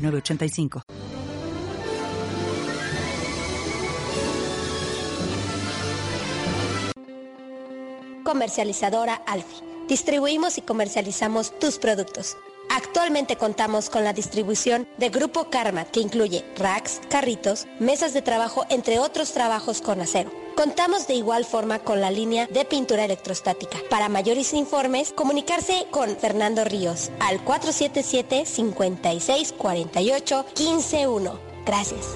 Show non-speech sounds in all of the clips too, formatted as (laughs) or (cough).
985. Comercializadora Alfi. Distribuimos y comercializamos tus productos. Actualmente contamos con la distribución de Grupo Karma, que incluye racks, carritos, mesas de trabajo, entre otros trabajos con acero. Contamos de igual forma con la línea de pintura electrostática. Para mayores informes, comunicarse con Fernando Ríos al 477-5648-151. Gracias.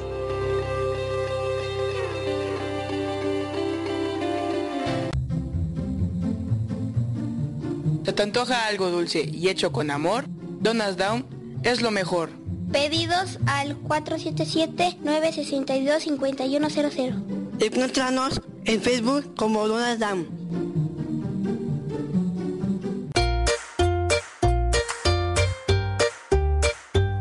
¿Se te antoja algo dulce y hecho con amor? Donas Down es lo mejor. Pedidos al 477-962-5100. Encuéntranos en Facebook como Donas Down.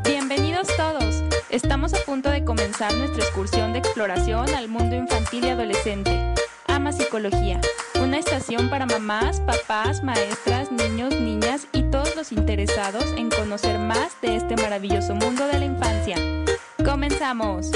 Bienvenidos todos. Estamos a punto de comenzar nuestra excursión de exploración al mundo infantil y adolescente. Ama Psicología una estación para mamás, papás, maestras, niños, niñas y todos los interesados en conocer más de este maravilloso mundo de la infancia. ¡Comenzamos!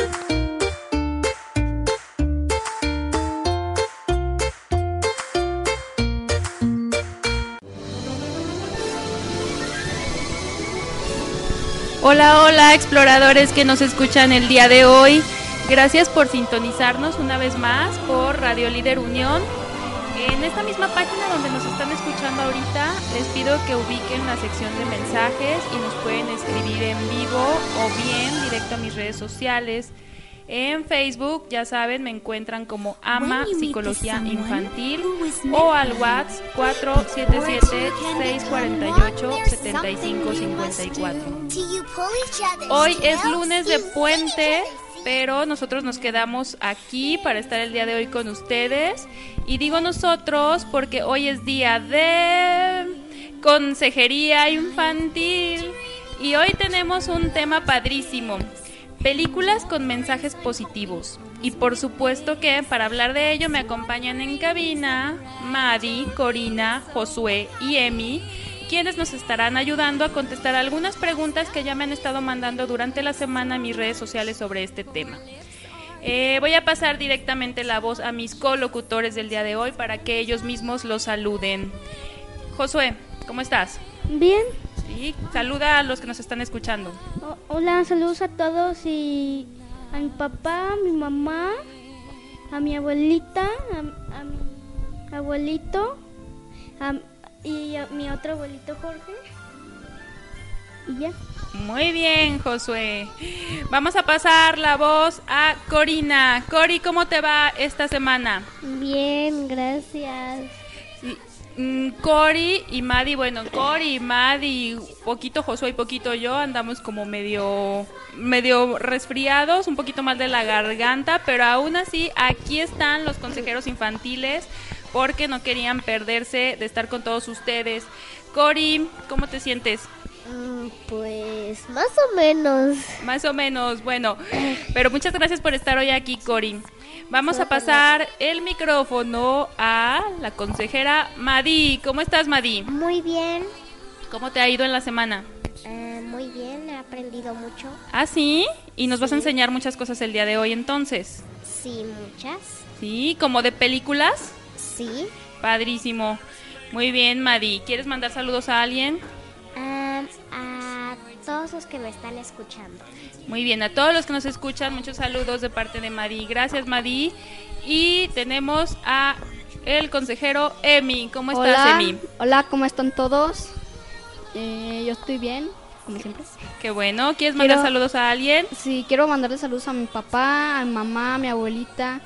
Hola, hola, exploradores que nos escuchan el día de hoy. Gracias por sintonizarnos una vez más por Radio Líder Unión en esta misma página donde nos están escuchando ahorita, les pido que ubiquen la sección de mensajes y nos pueden escribir en vivo o bien directo a mis redes sociales. En Facebook, ya saben, me encuentran como Ama Psicología Infantil o al WhatsApp 477-648-7554. Hoy es lunes de puente pero nosotros nos quedamos aquí para estar el día de hoy con ustedes. Y digo nosotros porque hoy es día de consejería infantil y hoy tenemos un tema padrísimo. Películas con mensajes positivos. Y por supuesto que para hablar de ello me acompañan en cabina Madi, Corina, Josué y Emi quienes nos estarán ayudando a contestar algunas preguntas que ya me han estado mandando durante la semana en mis redes sociales sobre este tema. Eh, voy a pasar directamente la voz a mis colocutores del día de hoy para que ellos mismos los saluden. Josué, ¿cómo estás? Bien. Sí, saluda a los que nos están escuchando. hola, saludos a todos y a mi papá, a mi mamá, a mi abuelita, a, a mi abuelito, a, y mi otro abuelito Jorge. Y ya. Muy bien, Josué. Vamos a pasar la voz a Corina. Cori, ¿cómo te va esta semana? Bien, gracias. Mm, Cori y Madi, bueno, Cori y Madi, poquito Josué y poquito yo, andamos como medio, medio resfriados, un poquito mal de la garganta, pero aún así aquí están los consejeros infantiles porque no querían perderse de estar con todos ustedes. Cori, ¿cómo te sientes? Mm, pues más o menos. Más o menos, bueno. Pero muchas gracias por estar hoy aquí, Cori. Vamos a pasar el micrófono a la consejera Madi. ¿Cómo estás, Madi? Muy bien. ¿Cómo te ha ido en la semana? Eh, muy bien, he aprendido mucho. ¿Ah, sí? ¿Y nos vas a enseñar muchas cosas el día de hoy entonces? Sí, muchas. ¿Sí? ¿Como de películas? Sí. Padrísimo. Muy bien, Madi. ¿Quieres mandar saludos a alguien? a todos los que me están escuchando. Muy bien, a todos los que nos escuchan, muchos saludos de parte de Madi. Gracias, Madi. Y tenemos a el consejero Emi. ¿Cómo estás, Emi? Hola, ¿cómo están todos? Eh, yo estoy bien, como siempre. Qué bueno. ¿Quieres mandar saludos a alguien? Sí, quiero mandarle saludos a mi papá, a mi mamá, a mi abuelita,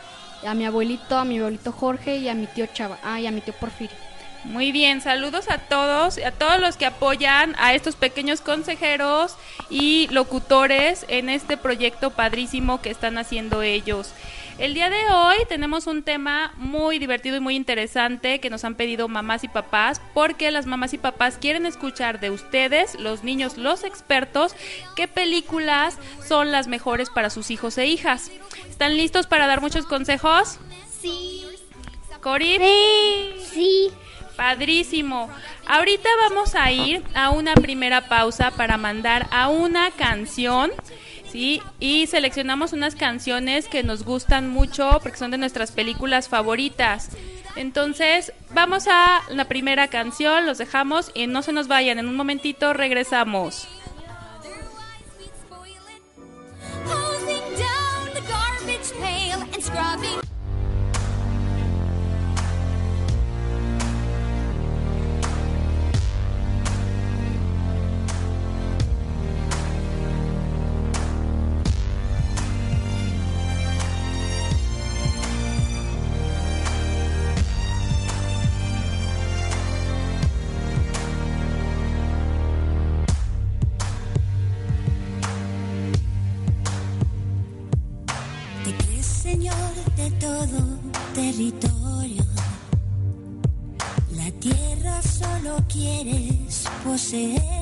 a mi abuelito, a mi abuelito Jorge y a mi tío Chava. Ah, y a mi tío Porfirio. Muy bien, saludos a todos, a todos los que apoyan a estos pequeños consejeros y locutores en este proyecto padrísimo que están haciendo ellos. El día de hoy tenemos un tema muy divertido y muy interesante que nos han pedido mamás y papás, porque las mamás y papás quieren escuchar de ustedes, los niños, los expertos, qué películas son las mejores para sus hijos e hijas. ¿Están listos para dar muchos consejos? Sí. ¿Cori? Sí. Sí. Padrísimo. Ahorita vamos a ir a una primera pausa para mandar a una canción. ¿Sí? Y seleccionamos unas canciones que nos gustan mucho porque son de nuestras películas favoritas. Entonces, vamos a la primera canción, los dejamos y no se nos vayan, en un momentito regresamos. Quieres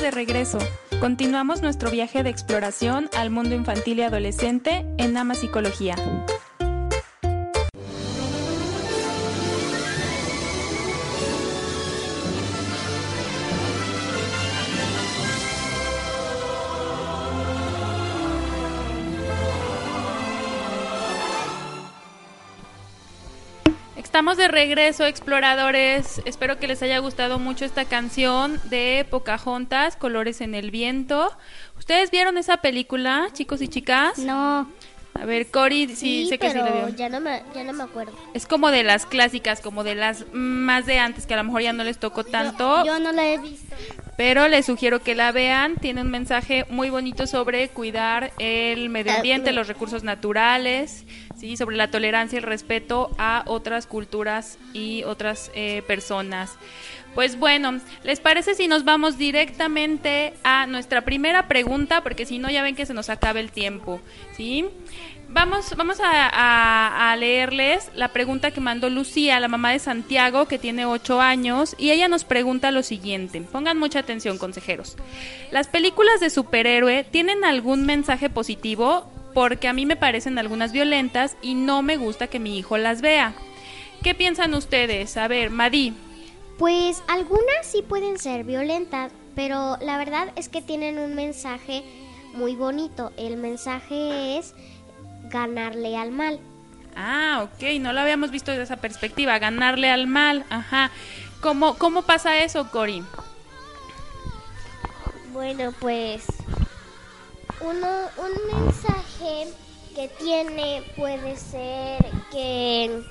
de regreso. Continuamos nuestro viaje de exploración al mundo infantil y adolescente en Ama Psicología. Estamos de regreso, exploradores. Espero que les haya gustado mucho esta canción de Pocahontas, Colores en el Viento. ¿Ustedes vieron esa película, chicos y chicas? No. A ver, Cory, sí, sé que sí la vio. ya no me, ya no me acuerdo. Es como de las clásicas, como de las más de antes, que a lo mejor ya no les tocó tanto. Yo no la he visto. Pero les sugiero que la vean. Tiene un mensaje muy bonito sobre cuidar el medio Ah, ambiente, los recursos naturales, sobre la tolerancia y el respeto a otras culturas y otras eh, personas. Pues bueno, ¿les parece si nos vamos directamente a nuestra primera pregunta? Porque si no, ya ven que se nos acaba el tiempo, ¿sí? Vamos, vamos a, a- leerles la pregunta que mandó Lucía, la mamá de Santiago, que tiene ocho años, y ella nos pregunta lo siguiente. Pongan mucha atención, consejeros. ¿Las películas de superhéroe tienen algún mensaje positivo? Porque a mí me parecen algunas violentas y no me gusta que mi hijo las vea. ¿Qué piensan ustedes? A ver, Madi. Pues algunas sí pueden ser violentas, pero la verdad es que tienen un mensaje muy bonito. El mensaje es ganarle al mal. Ah, ok, no lo habíamos visto desde esa perspectiva, ganarle al mal, ajá. ¿Cómo, cómo pasa eso, Cori? Bueno, pues uno, un mensaje que tiene puede ser que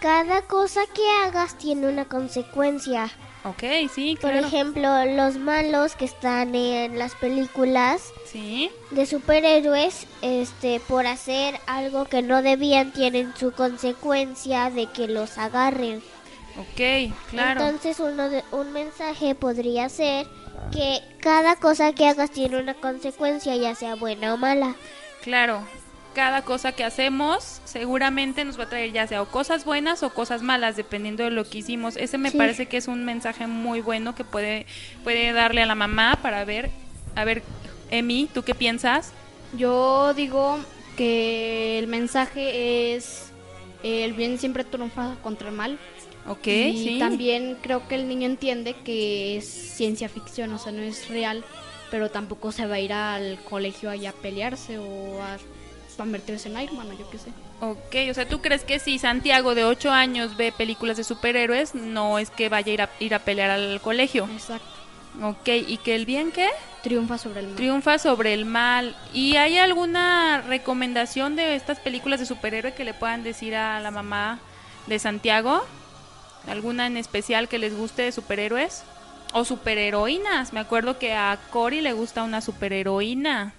cada cosa que hagas tiene una consecuencia. Ok, sí, Por claro. ejemplo, los malos que están en las películas Sí, de superhéroes, este, por hacer algo que no debían, tienen su consecuencia de que los agarren. ok, claro. Entonces, uno de- un mensaje podría ser que cada cosa que hagas tiene una consecuencia, ya sea buena o mala. Claro, cada cosa que hacemos seguramente nos va a traer ya sea o cosas buenas o cosas malas, dependiendo de lo que hicimos. Ese me Sí. parece que es un mensaje muy bueno que puede, puede darle a la mamá para ver, a ver, Emi, ¿tú qué piensas? Yo digo que el mensaje es el bien siempre triunfa contra el mal. Ok, y sí. también creo que el niño entiende que es ciencia ficción, o sea, no es real, pero tampoco se va a ir al colegio allá a pelearse o a convertirse en Iron Man, o yo qué sé. Ok, o sea, ¿tú crees que si Santiago de 8 años ve películas de superhéroes, no es que vaya a ir a, ir a pelear al colegio? Exacto. Ok, ¿y que el bien qué? Triunfa sobre el mal. Triunfa sobre el mal. ¿Y hay alguna recomendación de estas películas de superhéroe que le puedan decir a la mamá de Santiago? ¿Alguna en especial que les guste de superhéroes? O superheroínas. Me acuerdo que a Cory le gusta una superheroína.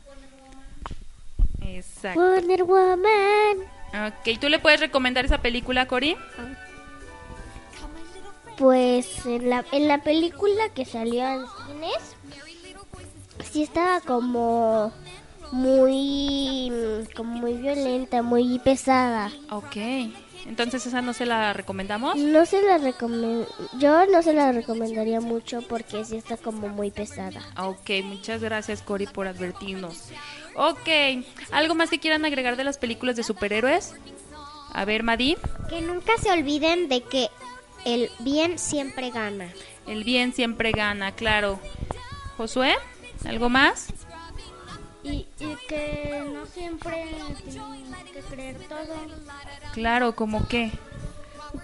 Exacto. Wonder Woman. Ok, ¿tú le puedes recomendar esa película, Cory? Pues en la, en la película que salió en cines, sí estaba como muy, como muy violenta, muy pesada. Ok. Entonces esa no se la recomendamos. No se la recomen- yo no se la recomendaría mucho porque sí está como muy pesada. Ok, muchas gracias Cory por advertirnos. Ok, ¿algo más que quieran agregar de las películas de superhéroes? A ver, Madi, Que nunca se olviden de que el bien siempre gana. el bien siempre gana, claro. Josué, ¿algo más? Y, y que no siempre tienen que creer todo. Claro, ¿como qué?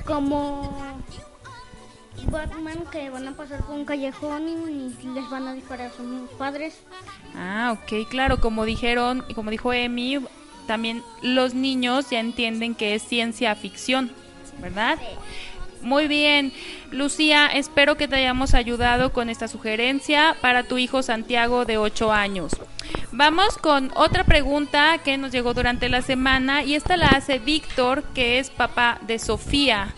Como Batman que van a pasar por un callejón y les van a disparar a sus padres. Ah, ok, claro, como dijeron y como dijo Emi, también los niños ya entienden que es ciencia ficción, ¿verdad? Muy bien, Lucía, espero que te hayamos ayudado con esta sugerencia para tu hijo Santiago de 8 años. Vamos con otra pregunta que nos llegó durante la semana y esta la hace Víctor, que es papá de Sofía,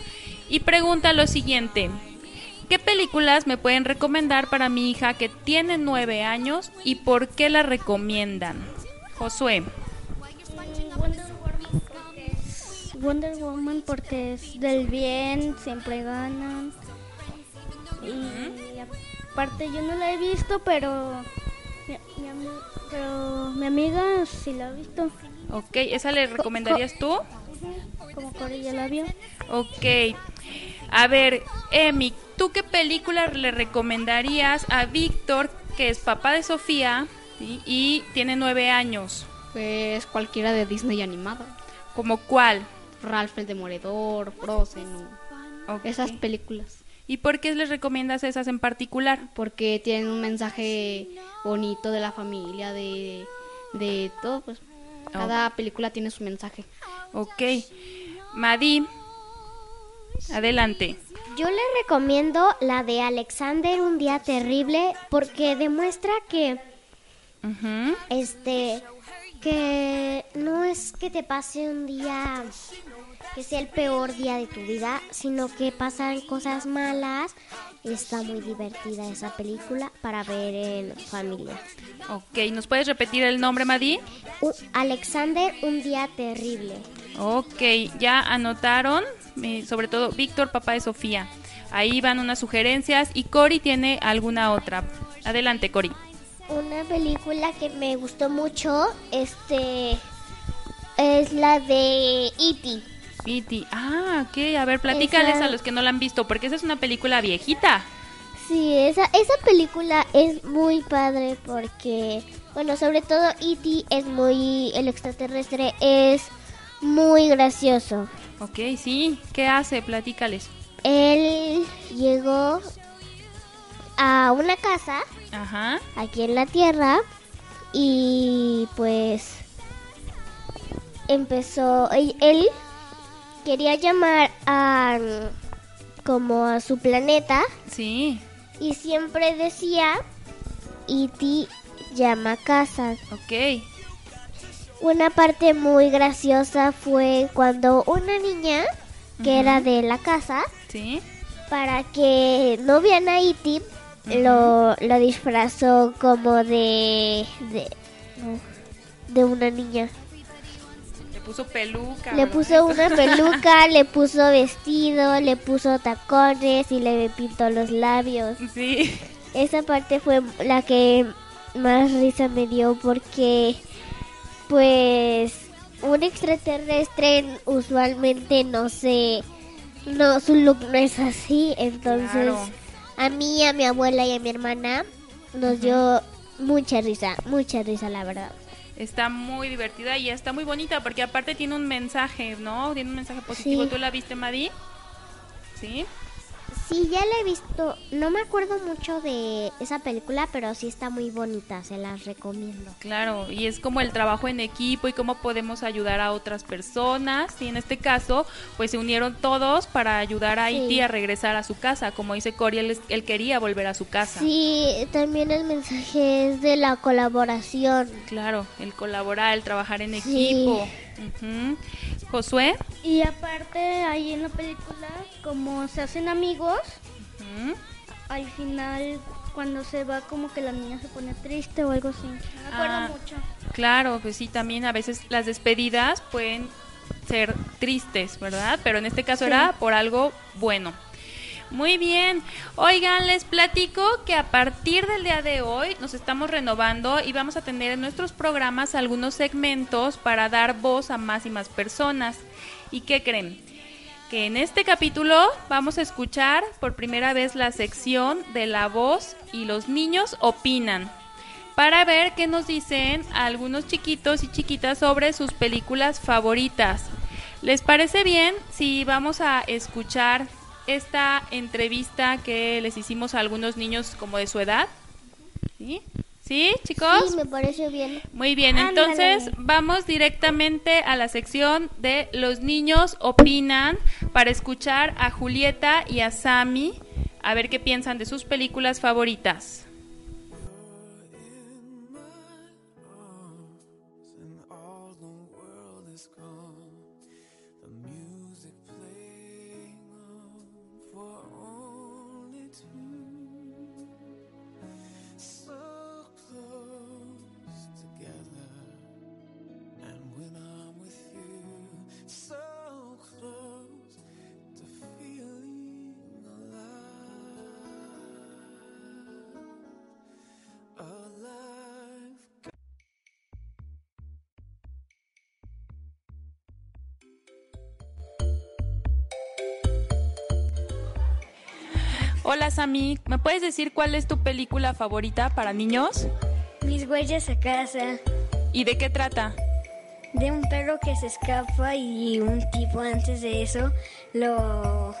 y pregunta lo siguiente. ¿Qué películas me pueden recomendar para mi hija que tiene 9 años y por qué la recomiendan? Josué. Wonder Woman porque es del bien, siempre ganan. Y, aparte yo no la he visto, pero mi, pero mi amiga sí la ha visto. Ok, ¿esa le recomendarías tú? Como Corey ya la vio. Ok. A ver, Emi, ¿tú qué película le recomendarías a Víctor, que es papá de Sofía ¿sí? y tiene nueve años? Pues cualquiera de Disney animada. ¿Como cuál? Ralph el Demoledor, Frozen, esas películas. ¿Y por qué les recomiendas esas en particular? Porque tienen un mensaje bonito de la familia, de, de todo, pues. Cada película tiene su mensaje. Ok. Madi, adelante. Yo le recomiendo la de Alexander, un día terrible, porque demuestra que Ujú. este que no es que te pase un día que sea el peor día de tu vida, sino que pasan cosas malas. Está muy divertida esa película para ver en familia. Ok, ¿nos puedes repetir el nombre, Madi? Alexander, un día terrible. Ok, ya anotaron, eh, sobre todo Víctor, papá de Sofía. Ahí van unas sugerencias y Cori tiene alguna otra. Adelante, Cori. Una película que me gustó mucho, este es la de E.T. Piti. Ah, ok, a ver, platícales Esa- a los que no la han visto, porque esa es una película viejita. Sí, esa, esa película es muy padre porque, bueno, sobre todo E.T. es muy, el extraterrestre es muy gracioso. Ok, sí, ¿qué hace? Platícales. Él llegó a una casa Ajá. aquí en la Tierra y pues empezó, él, él quería llamar a como a su planeta Sí, y siempre decía E.T. llama a casa. ok. Una parte muy graciosa fue cuando una niña que era de la casa, Sí. para que no vean a E.T., lo, lo disfrazó como de, de, de una niña. Le puso peluca. Le ¿verdad? puso una peluca, (laughs) le puso vestido, le puso tacones y le pintó los labios. Sí. Esa parte fue la que más risa me dio porque, pues, un extraterrestre usualmente no se, no, su look no es así. Entonces, Claro. A mí, a mi abuela y a mi hermana nos dio mucha risa, mucha risa, la verdad. Está muy divertida y está muy bonita porque aparte tiene un mensaje, ¿no? Tiene un mensaje positivo. Sí. ¿Tú la viste, Madi? Sí. Sí, ya la he visto. No me acuerdo mucho de esa película, pero sí está muy bonita. Se las recomiendo. Claro, y es como el trabajo en equipo y cómo podemos ayudar a otras personas. Y en este caso, pues se unieron todos para ayudar a Sí. A regresar a su casa. Como dice Cory, él, él quería volver a su casa. Sí, también el mensaje es de la colaboración. Claro, el colaborar, el trabajar en Sí. equipo. Josué. Y aparte, ahí en la película, como se hacen amigos, al final, cuando se va, como que la niña se pone triste o algo así. Me acuerdo Ah. mucho. Claro, pues sí, también a veces las despedidas pueden ser tristes, ¿verdad? Pero en este caso Sí. era por algo bueno. Muy bien. Oigan, les platico que a partir del día de hoy nos estamos renovando y vamos a tener en nuestros programas algunos segmentos para dar voz a más y más personas. ¿Y qué creen? Que en este capítulo vamos a escuchar por primera vez la sección de la voz y los niños opinan para ver qué nos dicen algunos chiquitos y chiquitas sobre sus películas favoritas. ¿Les parece bien si vamos a escuchar esta entrevista que les hicimos a algunos niños como de su edad? ¿Sí? ¿Sí, chicos? Sí, me parece bien. Muy bien, Ándale. entonces vamos directamente a la sección de los niños opinan para escuchar a Julieta y a Sami a ver qué piensan de sus películas favoritas. ¿Me puedes decir cuál es tu película favorita para niños? Mis huellas a casa. ¿Y de qué trata? De un perro que se escapa y un tipo antes de eso lo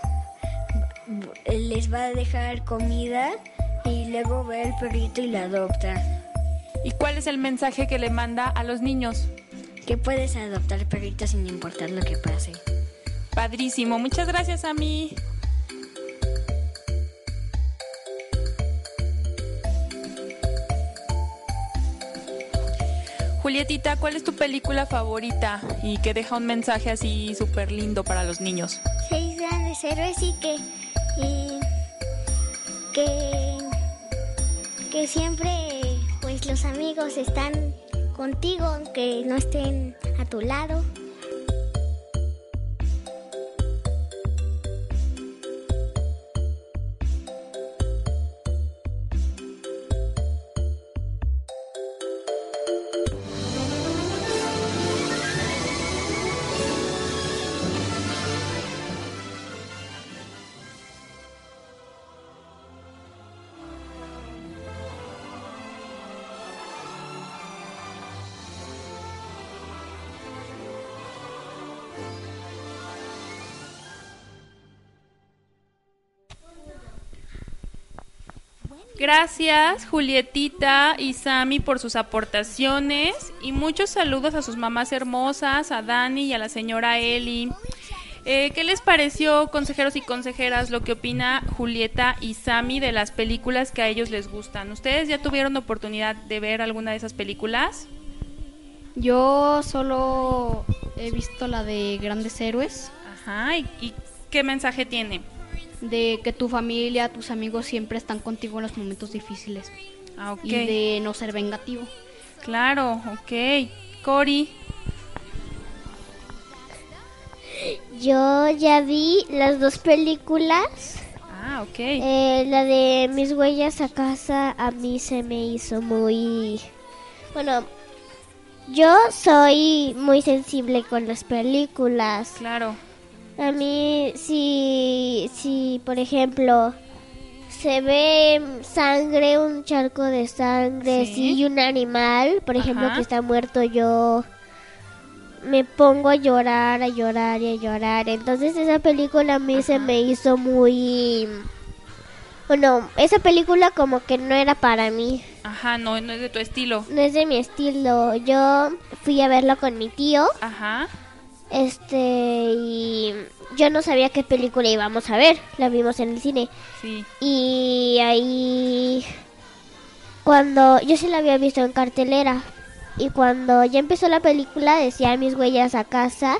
les va a dejar comida y luego ve al perrito y lo adopta. ¿Y cuál es el mensaje que le manda a los niños? Que puedes adoptar perritos sin importar lo que pase. Padrísimo, muchas gracias a mí. Julietita, ¿cuál es tu película favorita y que deja un mensaje así súper lindo para los niños? Seis grandes héroes y que, y que, que siempre pues los amigos están contigo aunque no estén a tu lado. Gracias Julietita y Sami por sus aportaciones y muchos saludos a sus mamás hermosas, a Dani y a la señora Eli. Eh, ¿Qué les pareció, consejeros y consejeras, lo que opina Julieta y Sami de las películas que a ellos les gustan? ¿Ustedes ya tuvieron oportunidad de ver alguna de esas películas? Yo solo he visto la de Grandes Héroes. Ajá, ¿y, y qué mensaje tiene? De que tu familia, tus amigos siempre están contigo en los momentos difíciles. Ah, ok. Y de no ser vengativo. Claro, ok. Cori. Yo ya vi las dos películas. Ah, ok. Eh, la de mis huellas a casa a mí se me hizo muy... Bueno, yo soy muy sensible con las películas. Claro. A mí, si, si por ejemplo, se ve sangre, un charco de sangre, Sí. y un animal, por ejemplo, Ajá. que está muerto, yo me pongo a llorar, a llorar y a llorar. Entonces esa película a mí se me hizo muy... Bueno, esa película como que no era para mí, Ajá, no, no es de tu estilo. no es de mi estilo. Yo fui a verlo con mi tío. Ajá. Este, y yo no sabía qué película íbamos a ver, la vimos en el cine. Sí. Y ahí, cuando yo sí la había visto en cartelera, y cuando ya empezó la película decía mis huellas a casa,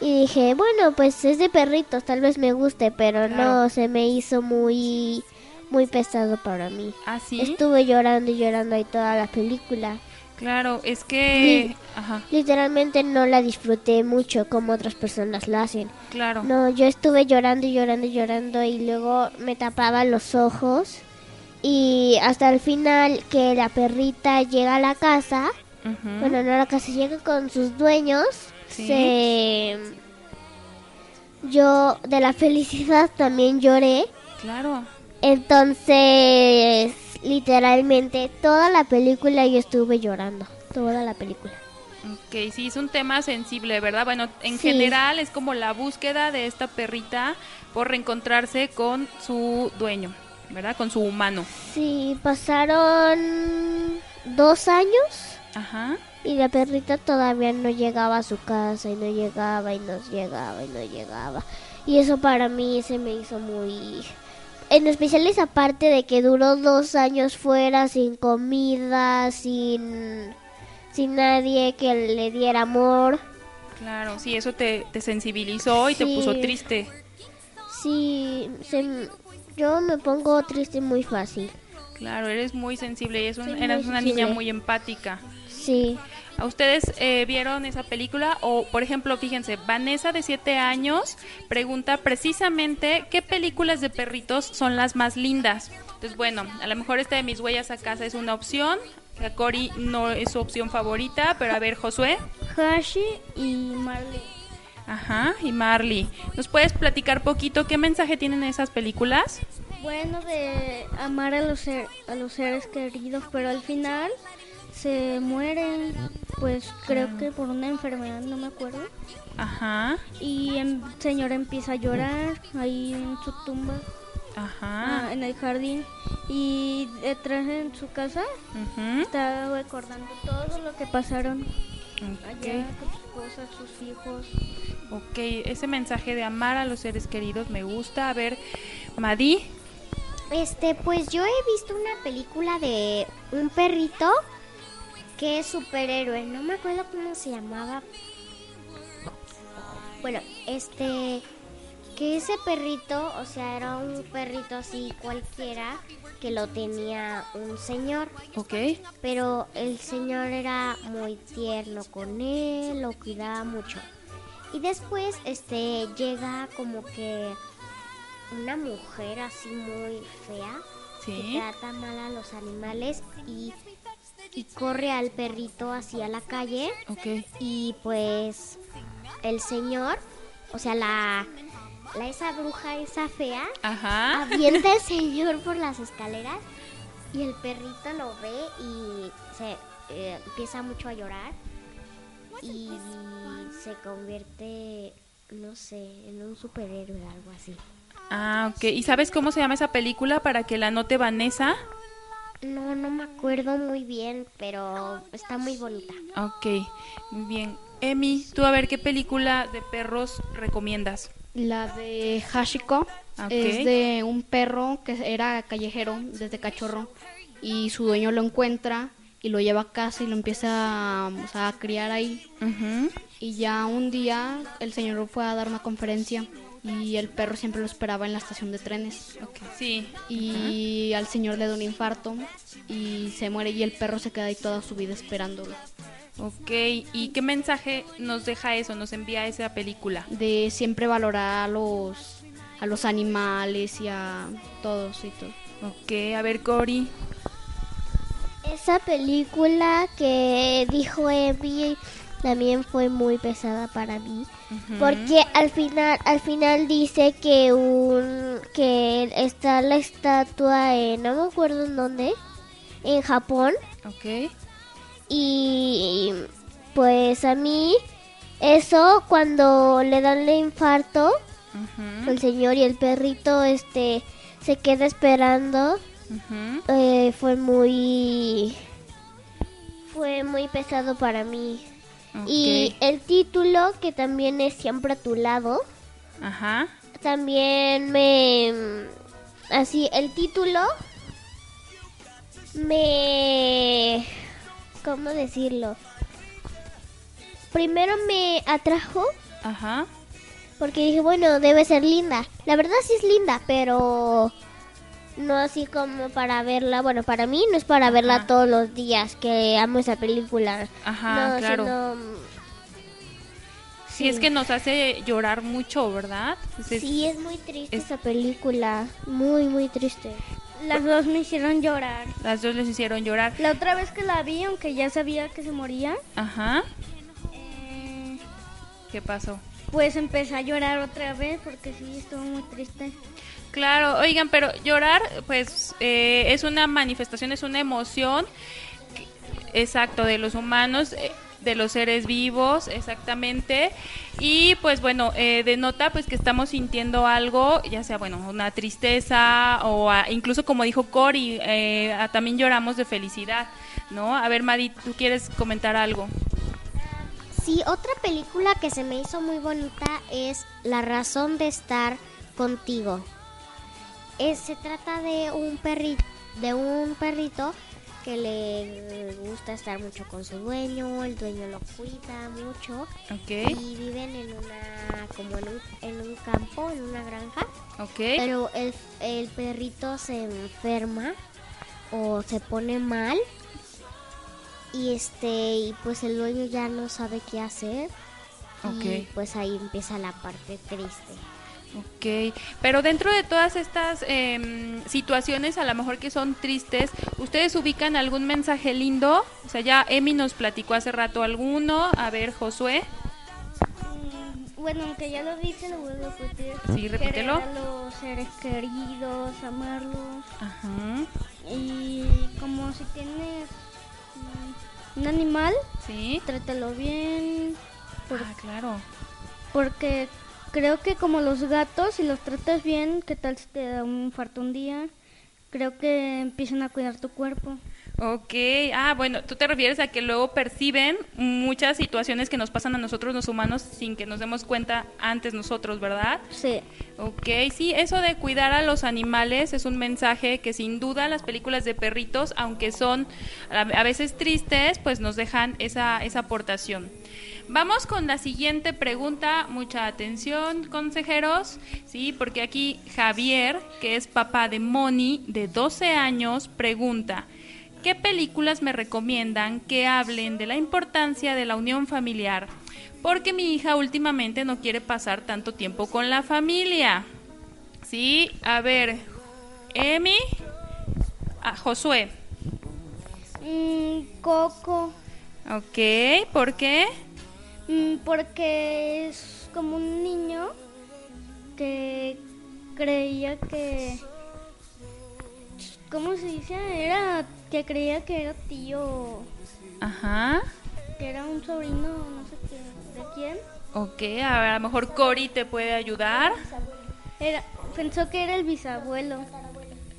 y dije, bueno, pues es de perritos, tal vez me guste, pero Claro. no, se me hizo muy, muy pesado para mí. Ah, sí. Estuve llorando y llorando ahí toda la película. Claro, es que... Ajá, Literalmente no la disfruté mucho como otras personas la hacen. claro. No, yo estuve llorando y llorando y llorando y luego me tapaba los ojos y hasta el final que la perrita llega a la casa, Ujú. bueno, no a la casa, llega con sus dueños, Sí. se... Yo de la felicidad también lloré, Claro. entonces literalmente toda la película yo estuve llorando, toda la película. Ok, sí, es un tema sensible, ¿verdad? Bueno, en Sí. general es como la búsqueda de esta perrita por reencontrarse con su dueño, ¿verdad? Con su humano. Sí, pasaron dos años Ajá. y la perrita todavía no llegaba a su casa y no llegaba y no llegaba y no llegaba. Y eso para mí se me hizo muy... En especial esa parte de que duró dos años fuera sin comida, sin, sin nadie que le diera amor. Claro, sí, eso te, te sensibilizó y te puso triste. Sí, se- yo me pongo triste muy fácil. Claro, eres muy sensible y es un- eres una niña muy empática. Sí. ¿A ustedes eh, vieron esa película? O, por ejemplo, fíjense, Vanessa de 7 años pregunta precisamente qué películas de perritos son las más lindas. Entonces, bueno, a lo mejor esta de Mis Huellas a Casa es una opción. A Cory no es su opción favorita, pero a ver, Josué. Hashi y Marley. Ajá, y Marley. ¿Nos puedes platicar poquito qué mensaje tienen esas películas? Bueno, de amar a los, ser- a los seres queridos, pero al final se mueren, pues creo que por una enfermedad, no me acuerdo. Ajá. Y el señor empieza a llorar ahí en su tumba, Ajá. ah, en el jardín. Y detrás en su casa está recordando todo lo que pasaron Ok. allá con sus sus hijos. Ok, ese mensaje de amar a los seres queridos me gusta. A ver, Madi. Este, pues yo he visto una película de un perrito que es superhéroe. No me acuerdo cómo se llamaba. Bueno, este, que ese perrito, o sea, era un perrito así cualquiera que lo tenía un señor. Ok. Pero el señor era muy tierno con él, lo cuidaba mucho. Y después, este, llega como que una mujer así muy fea Sí. que trata mal a los animales y, y corre al perrito hacia la calle Ok. y pues el señor, o sea, la, la esa bruja, esa fea, Ajá. avienta al (laughs) señor por las escaleras y el perrito lo ve y se eh, empieza mucho a llorar y se convierte, no sé, en un superhéroe o algo así. Ah, ok. ¿Y sabes cómo se llama esa película para que la note Vanessa? No, no me acuerdo muy bien, pero está muy bonita. Ok, bien. Emi, tú a ver qué película de perros recomiendas. La de Hashiko Ok. es de un perro que era callejero desde cachorro y su dueño lo encuentra y lo lleva a casa y lo empieza o sea, a criar ahí. Ujú. Y ya un día el señor fue a dar una conferencia y el perro siempre lo esperaba en la estación de trenes. Sí. Y al señor le da un infarto y se muere y el perro se queda ahí toda su vida esperándolo. Ok, ¿y qué mensaje nos deja eso, nos envía esa película? De siempre valorar a los, a los animales y a todos y todo. Ok, a ver, Cory. Esa película que dijo Emi también fue muy pesada para mí porque al final al final dice que un que está la estatua en no me acuerdo en dónde en Japón. Ok. y pues a mí eso cuando le dan el infarto el señor y el perrito este se queda esperando eh, fue muy fue muy pesado para mí y el título que también es siempre a tu lado Ajá. también me así el título me cómo decirlo primero me atrajo Ajá. porque dije bueno debe ser linda la verdad sí es linda pero no así como para verla bueno para mí no es para verla todos los días que amo esa película Ajá, no, claro. sino- Sí, es que nos hace llorar mucho, ¿verdad? Entonces, sí es muy triste es- esa película muy muy triste Las dos me hicieron llorar. Las dos les hicieron llorar. La otra vez que la vi, aunque ya sabía que se moría, Ajá. eh, ¿Qué pasó? Pues empecé a llorar otra vez porque sí, estuvo muy triste. Claro, oigan, pero llorar, pues, eh, es una manifestación, es una emoción, exacto, de los humanos, eh, de los seres vivos, exactamente. Y pues bueno, eh, denota pues que estamos sintiendo algo, ya sea, bueno, una tristeza o ah, incluso como dijo Cory, eh, también lloramos de felicidad, ¿no? A ver, Madi, ¿tú quieres comentar algo? Sí, otra película que se me hizo muy bonita es La razón de estar contigo. Es- se trata de un perrito, de un perrito que le gusta estar mucho con su dueño, el dueño lo cuida mucho Ok, y viven en una como en un, en un campo, en una granja. ok, Pero el, el perrito se enferma o se pone mal y este y pues el dueño ya no sabe qué hacer y pues ahí empieza la parte triste. Ok, pero dentro de todas estas em, situaciones, a lo mejor que son tristes, ¿ustedes ubican algún mensaje lindo? O sea, ya Emi nos platicó hace rato alguno. A ver, Josué. bueno, aunque ya lo dije, lo vuelvo a repetir. Sí, repítelo. Querer a los seres queridos, amarlos. Ajá. Y como si tienes mm, un animal, Sí. trátalo bien. por- Ah, claro. porque creo que como los gatos, si los tratas bien, ¿qué tal si te da un infarto un día? Creo que empiezan a cuidar tu cuerpo. Ok, ah, bueno, tú te refieres a que luego perciben muchas situaciones que nos pasan a nosotros los humanos sin que nos demos cuenta antes nosotros, ¿verdad? Sí. Ok, sí, eso de cuidar a los animales es un mensaje que sin duda las películas de perritos, aunque son a veces tristes, pues nos dejan esa, esa aportación. Vamos con la siguiente pregunta, mucha atención, consejeros, sí, porque aquí Javier, que es papá de Moni, de 12 años, pregunta, ¿qué películas me recomiendan que hablen de la importancia de la unión familiar? Porque mi hija últimamente no quiere pasar tanto tiempo con la familia. Sí, a ver, Emi, ah, Josué, Mm, Coco, ok, ¿por qué? mm, porque es como un niño que creía que... ¿Cómo se dice? Era que creía que era tío, Ajá. que era un sobrino, no sé qué, de quién. Ok, a ver, a lo mejor Cory te puede ayudar. Era, pensó que era el bisabuelo.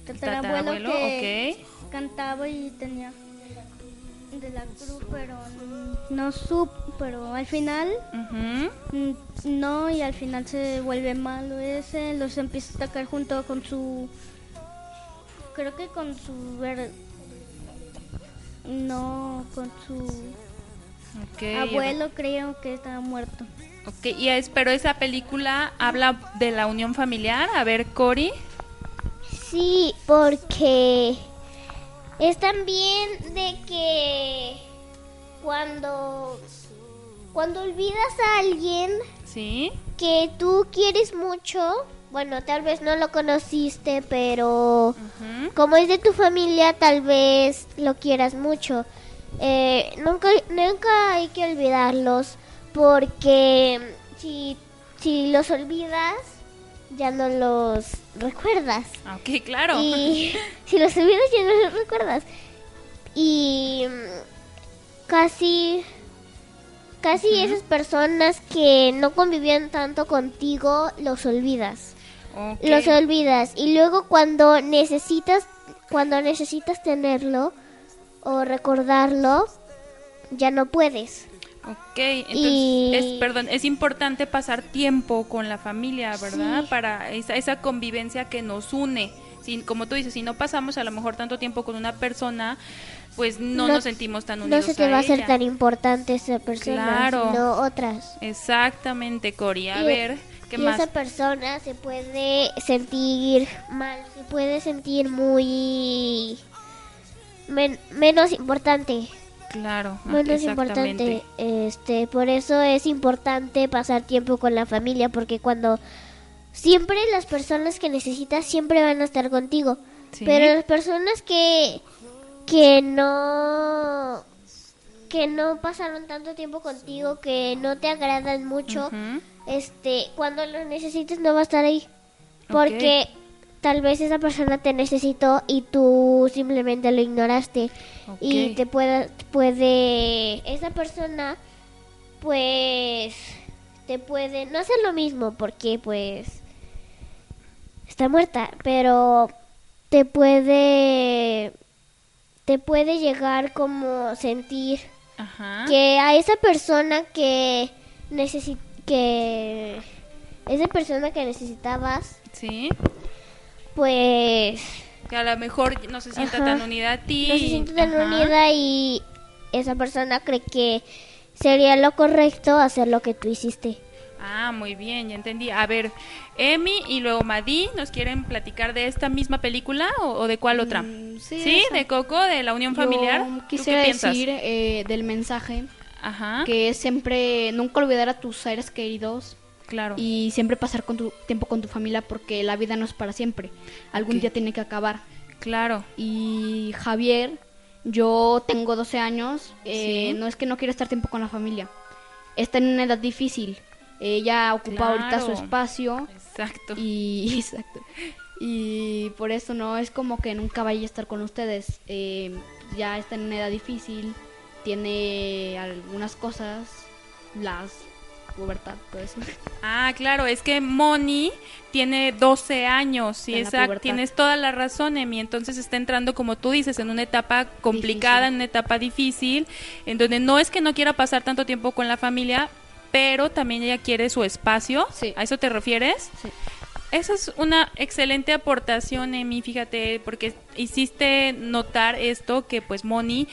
Tatarabuelo Tatarabuelo, que cantaba y tenía de la cruz, pero no supo, pero al final mm, no y al final se vuelve malo ese, los empieza a atacar junto con su creo que con su ver no con su Ok, abuelo creo que estaba muerto. Ok, y es, pero esa película habla de la unión familiar. A ver, Cory. Sí, porque es también de que cuando cuando olvidas a alguien Sí. que tú quieres mucho, bueno, tal vez no lo conociste, pero como es de tu familia, tal vez lo quieras mucho. Eh, nunca, nunca hay que olvidarlos porque si, si los olvidas, ya no los recuerdas. Ok, claro. Y (laughs) (laughs) si los olvidas, ya no los recuerdas. Y mm, casi, casi esas personas que no convivían tanto contigo, los olvidas. Los olvidas. Y luego cuando necesitas, cuando necesitas tenerlo o recordarlo, ya no puedes. Ok, entonces, Y- es, perdón, es importante pasar tiempo con la familia, ¿verdad? Sí. Para esa, esa convivencia que nos une. Si, como tú dices, si no pasamos a lo mejor tanto tiempo con una persona, pues no, nos sentimos tan No unidos se te va a hacer ella. tan importante esa persona, Claro. otras. Exactamente, Cori. A Y- ver, ¿qué y más? esa persona se puede sentir mal, se puede sentir muy men- menos importante, Claro, menos importante. Este, por eso es importante pasar tiempo con la familia, porque cuando siempre las personas que necesitas siempre van a estar contigo, Sí. pero las personas que que no que no pasaron tanto tiempo contigo, que no te agradan mucho. Este, cuando lo necesites no va a estar ahí. Porque tal vez esa persona te necesitó y tú simplemente lo ignoraste. Y te puede, puede, esa persona, pues, te puede no hacer lo mismo porque, pues, está muerta, pero te puede, te puede llegar como sentir Ajá. que a esa persona que necesi- que esa persona que necesitabas Sí. pues Que a lo mejor no se sienta Ajá. tan unida a ti. no se siente tan Ajá. unida y esa persona cree que sería lo correcto hacer lo que tú hiciste. Ah, muy bien, ya entendí. A ver, Emi y luego Madi, ¿nos quieren platicar de esta misma película o, o de cuál otra? Mm, sí, de Coco, de la unión Yo familiar. ¿Tú quisiera qué piensas? decir eh, del mensaje Ajá. que es siempre nunca olvidar a tus seres queridos Claro. y siempre pasar con tu tiempo con tu familia porque la vida no es para siempre. Algún día tiene que acabar. Claro. Y Javier, yo tengo 12 años, eh, Sí. no es que no quiera estar tiempo con la familia. Está en una edad difícil Ella ocupa ahorita su espacio. Exacto. Y, (laughs) exacto. Y por eso no es como que nunca vaya a estar con ustedes. Eh, ya está en una edad difícil, tiene algunas cosas, las pubertad, todo eso. Ah, claro, es que Moni tiene 12 años, sí, exacto, pubertad. tienes toda la razón, Emi, entonces está entrando, como tú dices, en una etapa complicada, en una etapa difícil, en donde no es que no quiera pasar tanto tiempo con la familia, pero también ella quiere su espacio, ¿a eso te refieres? Sí. Esa es una excelente aportación, Emi, fíjate, porque hiciste notar esto que pues Moni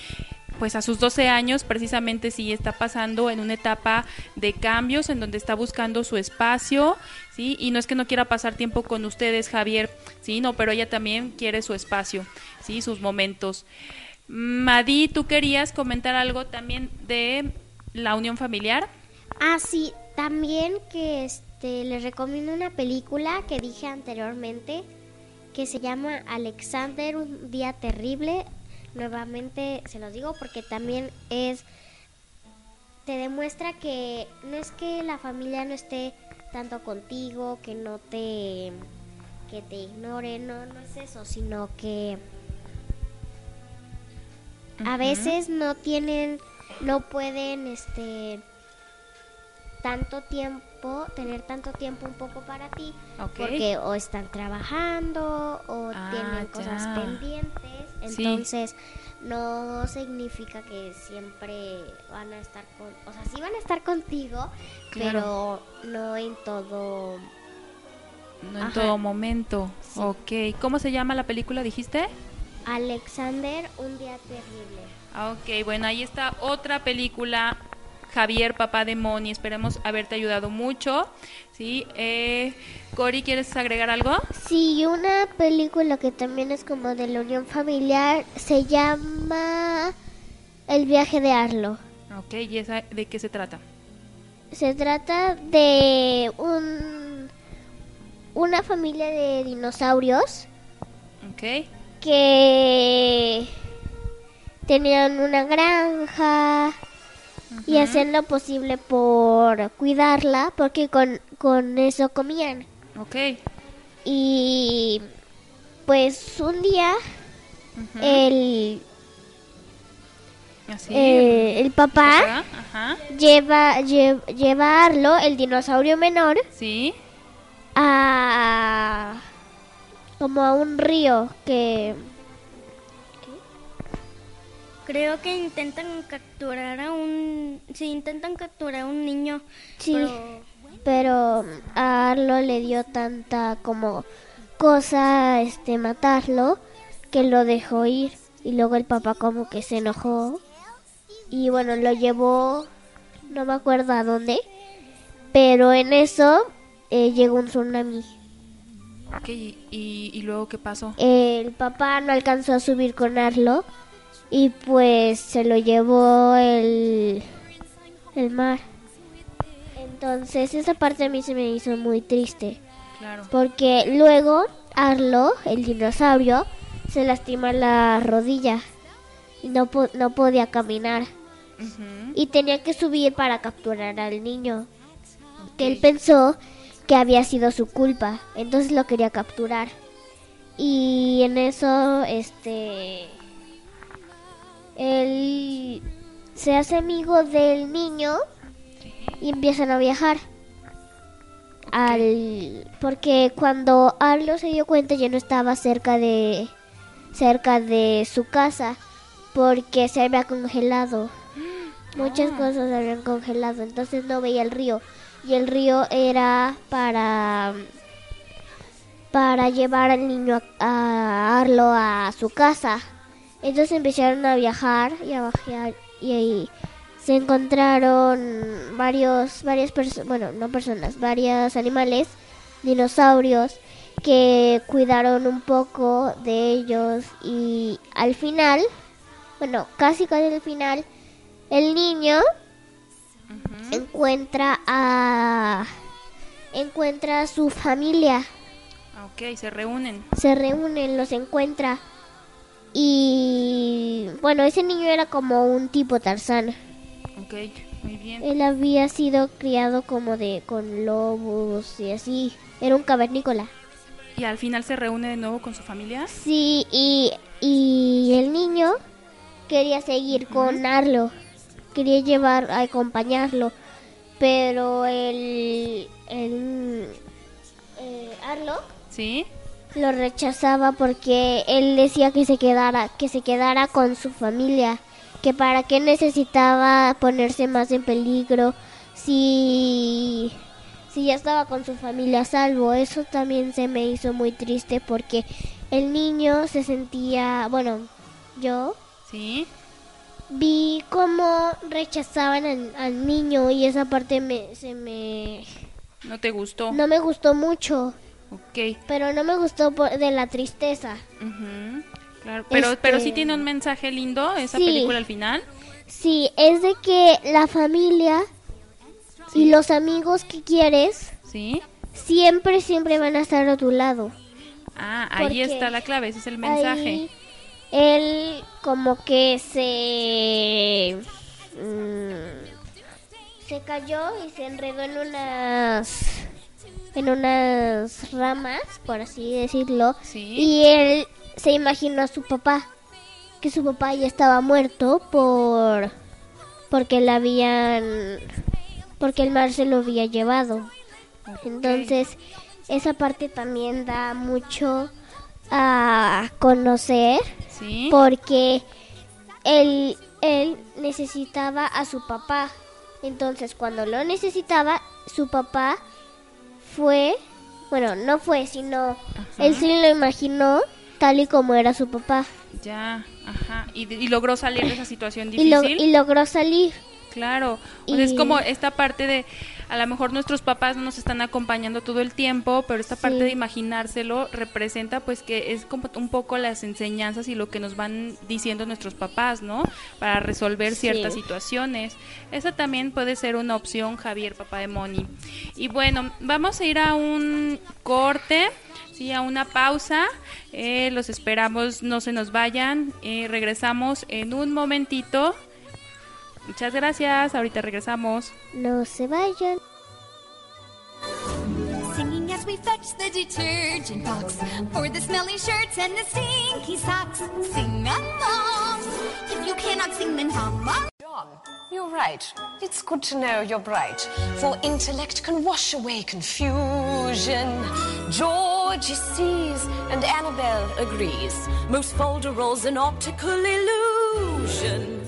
pues a sus 12 años precisamente sí está pasando en una etapa de cambios en donde está buscando su espacio, ¿sí? Y no es que no quiera pasar tiempo con ustedes, Javier, ¿sí? No, pero ella también quiere su espacio, ¿sí? Sus momentos. Madi, ¿tú querías comentar algo también de la unión familiar? Ah, sí, también que este les recomiendo una película que dije anteriormente que se llama Alexander, un día terrible. Nuevamente se los digo porque también es te demuestra que no es que la familia no esté tanto contigo, que no te que te ignore, no no es eso, sino que a veces no tienen no pueden este tanto tiempo, tener tanto tiempo un poco para ti, Ok. porque o están trabajando o Ah, tienen cosas ya. pendientes, Sí. entonces no significa que siempre van a estar con, o sea, sí van a estar contigo, Claro. pero no en todo No en Ajá. todo momento. Ok. ¿Cómo se llama la película, dijiste? Alexander, un día terrible. Ah, Ok, bueno, ahí está otra película. Javier, papá de Moni, esperemos haberte ayudado mucho. ¿sí? Eh, Cori, ¿quieres agregar algo? Sí, una película que también es como de la unión familiar se llama El viaje de Arlo. Ok, ¿y esa de qué se trata? Se trata de un una familia de dinosaurios Ok. que tenían una granja y hacían lo posible por cuidarla porque con, con eso comían. Ok. Y pues un día el, Así. eh, el papá Ajá. lleva, lle- lleva a Arlo, el dinosaurio menor, Sí. a como a un río que Creo que intentan capturar a un... Sí, intentan capturar a un niño. Sí, pero- pero a Arlo le dio tanta como cosa este matarlo que lo dejó ir y luego el papá como que se enojó y bueno lo llevó no me acuerdo a dónde pero en eso eh, llegó un tsunami Ok, ¿y, y- y luego qué pasó? el papá no alcanzó a subir con Arlo y pues se lo llevó el, el mar. Entonces esa parte a mí se me hizo muy triste. Claro. Porque luego Arlo, el dinosaurio, se lastima la rodilla y no, po- no podía caminar. Y tenía que subir para capturar al niño. Que él pensó que había sido su culpa. Entonces lo quería capturar. Y en eso, este. Él se hace amigo del niño y empiezan a viajar. Al, porque cuando Arlo se dio cuenta ya no estaba cerca de cerca de su casa porque se había congelado. Muchas Ah. cosas se habían congelado, entonces no veía el río y el río era para para llevar al niño a, a Arlo a su casa. Entonces empezaron a viajar y a viajar y ahí se encontraron varios varias personas, bueno, no personas, varios animales, dinosaurios que cuidaron un poco de ellos y al final, bueno, casi casi al final el niño encuentra a encuentra a su familia Ok, se reúnen. se reúnen, los encuentra. Y bueno, ese niño era como un tipo Tarzán. Ok. Muy bien. Él había sido criado como de con lobos y así. Era un cavernícola. ¿Y al final se reúne de nuevo con su familia? Sí, y, y el niño quería seguir con Arlo. Quería llevar, a acompañarlo. Pero el, el eh, Arlo Sí. Lo rechazaba porque él decía que se quedara, que se quedara con su familia, que para qué necesitaba ponerse más en peligro si si ya estaba con su familia a salvo. Eso también se me hizo muy triste porque el niño se sentía, bueno, yo Sí. vi cómo rechazaban al, al niño y esa parte me, se me ¿No te gustó? no me gustó mucho, Ok. pero no me gustó por- de la tristeza. Claro. Pero, pero sí Este- tiene un mensaje lindo esa Sí. película al final. Sí, es de que la familia y los amigos que quieres Sí. siempre, siempre van a estar a tu lado. Ah, ahí está la clave, ese es el mensaje. Ahí él como que se... mm, se cayó y se enredó en unas... en unas ramas, por así decirlo. Sí. Y él se imaginó a su papá, que su papá ya estaba muerto por... porque le habían... porque el mar se lo había llevado. Entonces, esa parte también da mucho a conocer Sí. porque él, él necesitaba a su papá. Entonces, cuando lo necesitaba, su papá fue, bueno, no fue, sino él sí lo imaginó tal y como era su papá. Ya, ajá. Y, y logró salir de esa situación Y, lo- difícil. y logró salir. Claro, o sea, es Y- como esta parte de, a lo mejor nuestros papás no nos están acompañando todo el tiempo, pero esta parte de imaginárselo representa pues que es como un poco las enseñanzas y lo que nos van diciendo nuestros papás, ¿no? Para resolver Sí. ciertas situaciones. Esa también puede ser una opción, Javier, papá de Moni. Y bueno, vamos a ir a un corte. Sí, a una pausa. Eh, los esperamos, no se nos vayan. Eh, regresamos en un momentito. Muchas gracias, ahorita regresamos. No se vayan. Singing as we fetch the detergent box for the smelly shirts and the stinky socks. Sing along. If you cannot sing, then hum on. You're right. It's good to know you're bright. For intellect can wash away confusion. George sees and Annabelle agrees. Most folderols an optical illusion.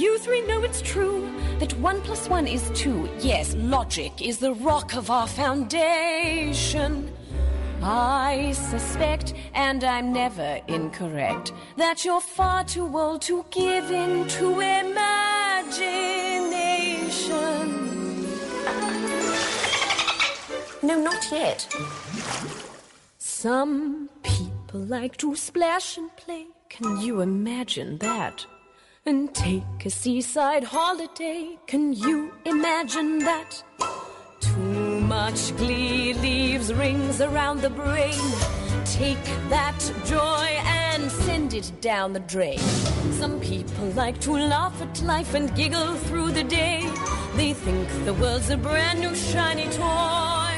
You three know it's true that one plus one is two. Yes, logic is the rock of our foundation. I suspect, and I'm never incorrect, that you're far too old to give in to imagination. No, not yet. Some people like to splash and play. Can you imagine that? And take a seaside holiday. Can you imagine that? Too much glee leaves rings around the brain. Take that joy and send it down the drain. Some people like to laugh at life and giggle through the day. They think the world's a brand new shiny toy.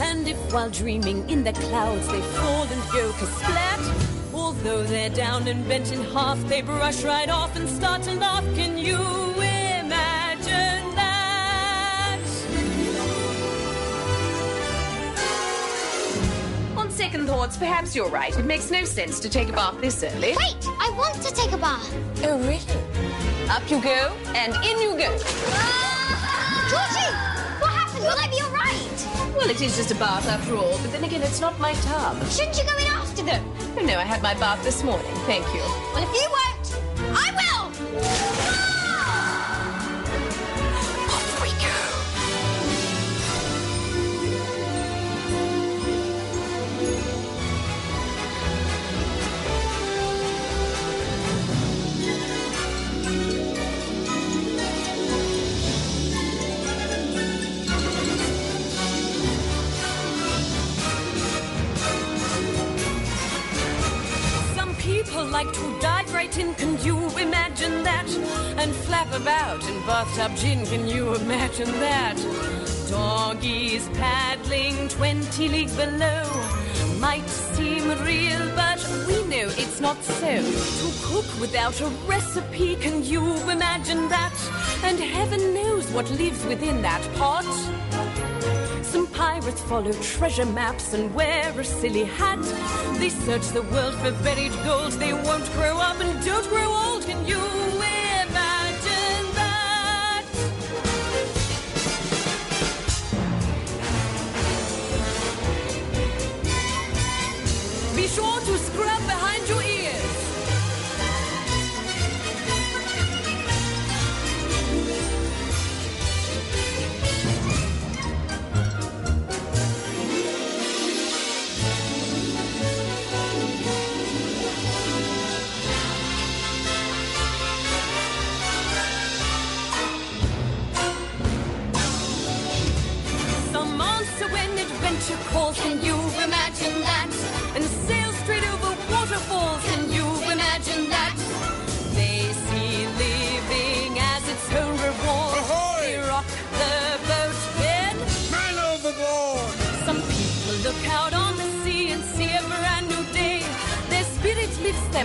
And if while dreaming in the clouds they fall and go splat, although they're down and bent in half, they brush right off and start to laugh. Can you imagine that? On second thoughts, perhaps you're right. It makes no sense to take a bath this early. Wait, I want to take a bath. Oh, really? Up you go, and in you go. Ah! Georgie, what happened? Will I be all right? Well, it is just a bath after all, but then again, it's not my tub. Shouldn't you go in after them? Oh, no, I had my bath this morning. Thank you. Well, if you won't, I will. Like to dive right in, can you imagine that? and flap about in bathtub gin. Can you imagine that? Doggies paddling 20 leagues below might seem real, but we know it's not so. To cook without a recipe, can you imagine that? And heaven knows what lives within that pot. Pirates follow treasure maps and wear a silly hat. They search the world for buried gold. They won't grow up and don't grow old. Can you imagine that? Be sure to scrub behind your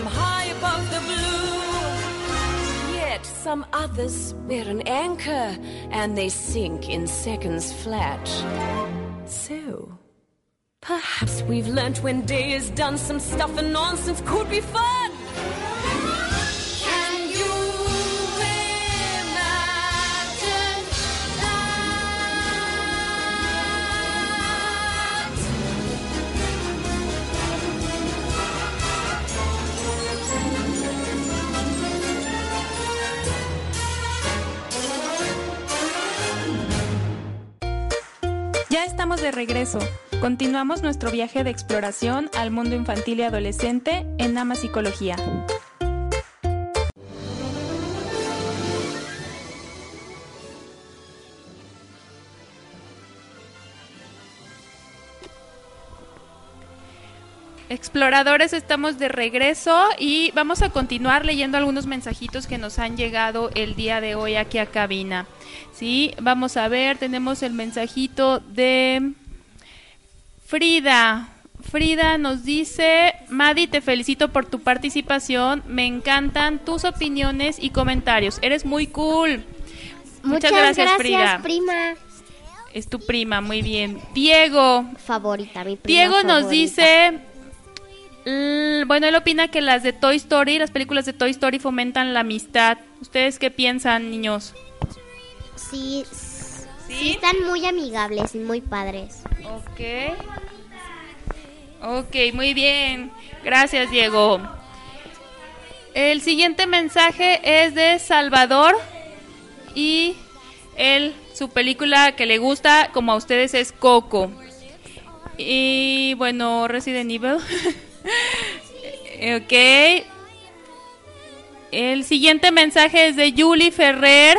high above the blue. Yet some others wear an anchor and they sink in seconds flat. So, perhaps we've learnt when day is done, some stuff and nonsense could be fun. De regreso. Continuamos nuestro viaje de exploración al mundo infantil y adolescente en Ama Psicología. Exploradores, estamos de regreso y vamos a continuar leyendo algunos mensajitos que nos han llegado el día de hoy aquí a cabina. Sí, vamos a ver, tenemos el mensajito de Frida. Frida nos dice, Madi, te felicito por tu participación, me encantan tus opiniones y comentarios, eres muy cool. Muchas, gracias, Frida. prima. Es tu prima, muy bien. Diego, Favorita, mi prima Diego nos dice, bueno, él opina que las de Toy Story, las películas de Toy Story fomentan la amistad. ¿Ustedes qué piensan, niños? Sí, s- sí están muy amigables y muy padres. Ok. Ok, muy bien. Gracias, Diego. El siguiente mensaje es de Salvador y él, su película que le gusta, como a ustedes, es Coco. Y bueno, Resident Evil. (laughs) (laughs) ok. El siguiente mensaje es de Julie Ferrer.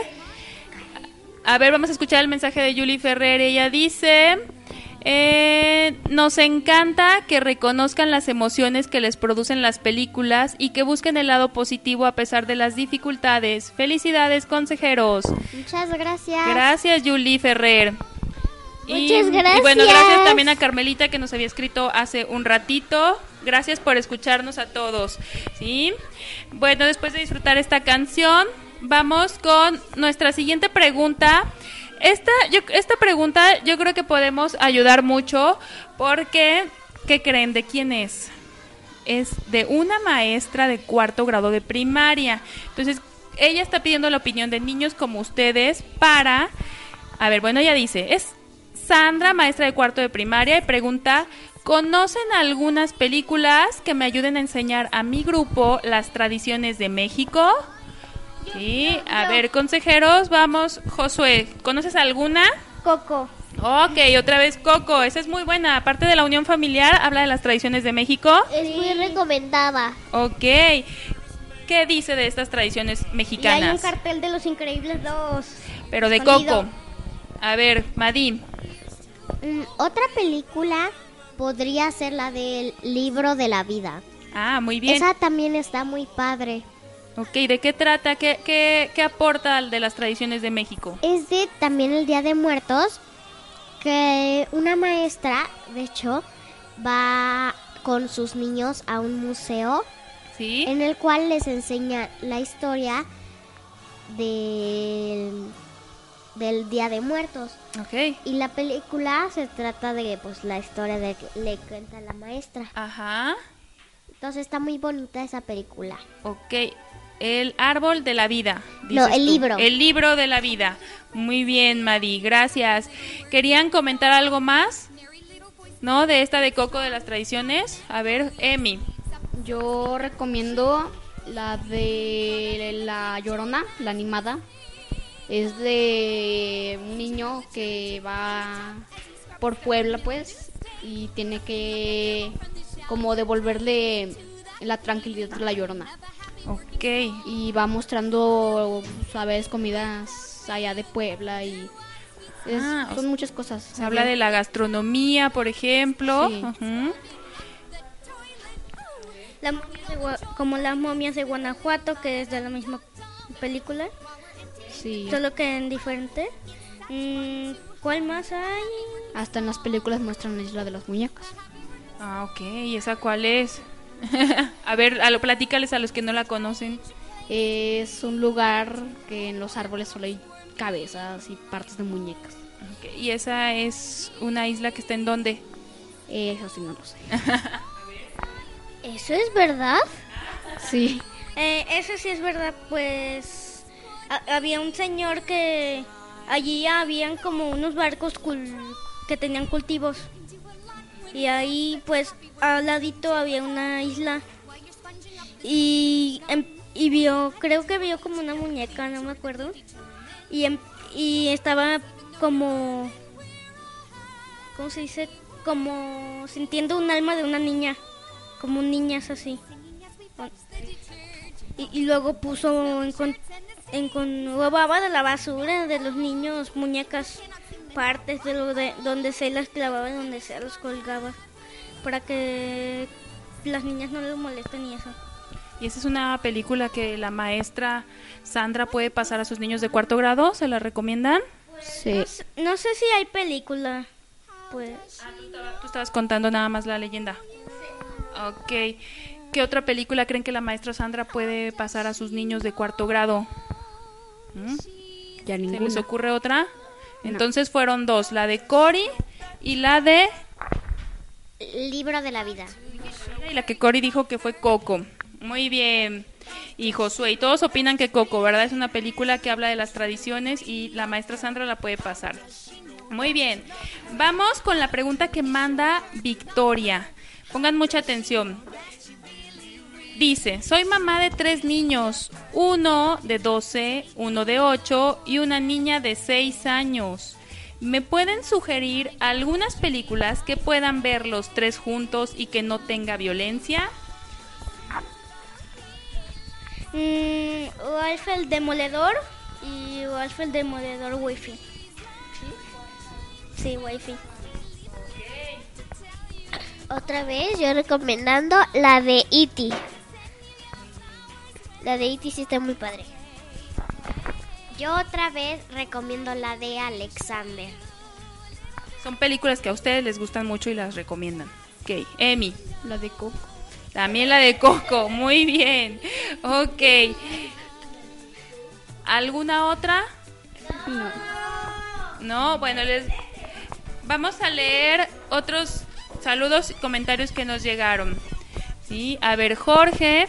A ver, vamos a escuchar el mensaje de Julie Ferrer. Ella dice, eh, nos encanta que reconozcan las emociones que les producen las películas y que busquen el lado positivo a pesar de las dificultades. Felicidades, consejeros. Muchas gracias. Gracias, Julie Ferrer. Muchas Y bueno, gracias. gracias también a Carmelita que nos había escrito hace un ratito. Gracias por escucharnos a todos. ¿Sí? Bueno, después de disfrutar esta canción, vamos con nuestra siguiente pregunta. Esta, yo, esta pregunta yo creo que podemos ayudar mucho porque, ¿qué creen? ¿De quién es? Es de una maestra de cuarto grado de primaria. Entonces, ella está pidiendo la opinión de niños como ustedes para... A ver, bueno, ella dice, es Sandra, maestra de cuarto de primaria, y pregunta, ¿conocen algunas películas que me ayuden a enseñar a mi grupo las tradiciones de México? Sí, a ver, consejeros, vamos. Josué, ¿conoces alguna? Coco. Ok, otra vez Coco, esa es muy buena. Aparte de la unión familiar, habla de las tradiciones de México. Es muy recomendada. Ok, ¿qué dice de estas tradiciones Y hay un mexicanas? cartel de los increíbles dos. Pero de. Coco. A ver, Madín. Mm, otra película podría ser la del libro de la vida. Ah, muy bien. Esa también está muy padre. Ok, ¿de qué trata? ¿Qué, qué, qué aporta al de las tradiciones de México? Es de también el Día de Muertos, que una maestra, de hecho, va con sus niños a un museo ¿Sí? en el cual les enseña la historia del, del Día de Muertos. Ok. Y la película se trata de pues la historia de que le cuenta la maestra. Ajá. Entonces está muy bonita esa película. Ok. El árbol de la vida. No, el tú. libro. El libro de la vida. Muy bien, Madi. Gracias. ¿Querían comentar algo más? ¿No? De esta de Coco de las tradiciones. A ver, Emi. Yo recomiendo la de La Llorona, la animada. Es de un niño que va por Puebla, pues, y tiene que como devolverle la tranquilidad a la Llorona. Ok. Y va mostrando, sabes, comidas allá de Puebla y es- Ah, son muchas cosas. Se habla de la gastronomía, por ejemplo. Sí. La momia de Gua- como las momias de Guanajuato, que es de la misma película, Sí. solo que en diferente. Mm, ¿Cuál más hay? Hasta en las películas muestran la isla de las muñecas. Ah, ok. ¿Y esa cuál es? (laughs) a ver, a lo, platícales a los que no la conocen. Es un lugar que en los árboles solo hay cabezas y partes de muñecas. Ok, ¿Y esa es una isla que está en dónde? Eso sí no lo sé. (laughs) ¿Eso es verdad? Sí. Eh, eso sí es verdad, pues ha- había un señor que allí habían como unos barcos cul- que tenían cultivos y ahí pues al ladito había una isla y, em- y vio, creo que vio como una muñeca, no me acuerdo, y, em- y estaba como, ¿cómo se dice? Como sintiendo un alma de una niña, como niñas así. Y, y luego puso robaba de la basura de los niños muñecas partes de lo de donde se las clavaba y donde se los colgaba para que las niñas no les molesten y eso. Y esa es una película que la maestra Sandra puede pasar a sus niños de cuarto grado. ¿Se la recomiendan? Sí. No, sé- no sé si hay película, pues. Tú estabas contando nada más la leyenda. Ok. ¿Qué otra película creen que la maestra Sandra puede pasar a sus niños de cuarto grado? ¿Mm? Ya ¿Se ninguna. les ocurre otra? Entonces fueron dos, la de Cory y la de... Libro de la vida. Y la que Cory dijo que fue Coco. Muy bien. Y Josué, y todos opinan que Coco, ¿verdad? Es una película que habla de las tradiciones y la maestra Sandra la puede pasar. Muy bien. Vamos con la pregunta que manda Victoria. Pongan mucha atención. Dice, soy mamá de tres niños, uno de 12, uno de 8 y una niña de 6 años. ¿Me pueden sugerir algunas películas que puedan ver los tres juntos y que no tenga violencia? Mm, Wolf el Demoledor y Wolf el Demoledor Wi-Fi. Sí, Wi-Fi. Otra vez yo recomendando la de E.T. La de E.T. sí está muy padre. Yo otra vez recomiendo la de Alexander. Son películas que a ustedes les gustan mucho y las recomiendan. Ok, Emi. La de Coco. También la de Coco, muy bien. Ok. ¿Alguna otra? No. No, bueno, les vamos a leer otros saludos y comentarios que nos llegaron. Sí, a ver, Jorge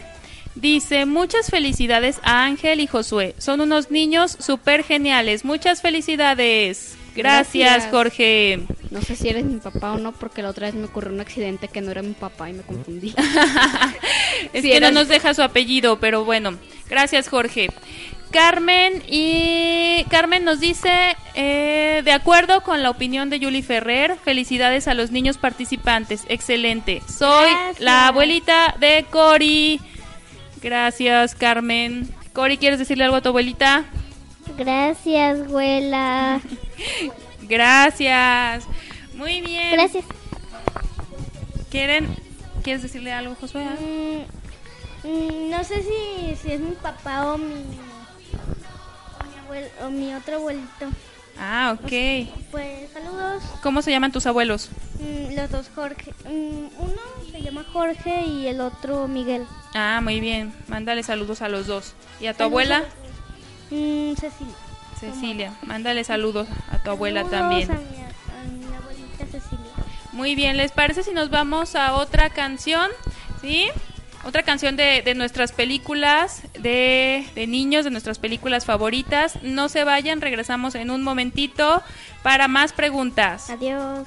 dice, muchas felicidades a Ángel y Josué. Son unos niños súper geniales. Muchas felicidades. Gracias, Gracias. Jorge. No sé si eres mi papá o no, porque la otra vez me ocurrió un accidente que no era mi papá y me confundí. (laughs) Es Sí, que no nos deja su apellido, pero bueno. Gracias, Jorge. Carmen y Carmen nos dice, eh, de acuerdo con la opinión de Julie Ferrer, felicidades a los niños participantes. Excelente. Soy Gracias. la abuelita de Cori. Gracias, Carmen. Cori, ¿quieres decirle algo a tu abuelita? Gracias, abuela. (laughs) Gracias. Muy bien. Gracias. ¿Quieren? ¿Quieres decirle algo, Josué? Mm, Mm, no sé si, si es mi papá o mi, o mi, abuel- o mi otro abuelito. Ah, ok. Pues saludos. ¿Cómo se llaman tus abuelos? Mm, los dos Jorge. Mm, uno se llama Jorge y el otro Miguel. Ah, muy bien. Mándale saludos a los dos. ¿Y a tu Saludos abuela? Mm, Cecilia. Cecilia. Mándale saludos a tu abuela Saludos también. A mi, a mi abuelita Cecilia. Muy bien, ¿les parece si nos vamos a otra canción? ¿Sí? Otra canción de, de nuestras películas de, de niños, de nuestras películas favoritas. No se vayan, regresamos en un momentito para más preguntas. Adiós.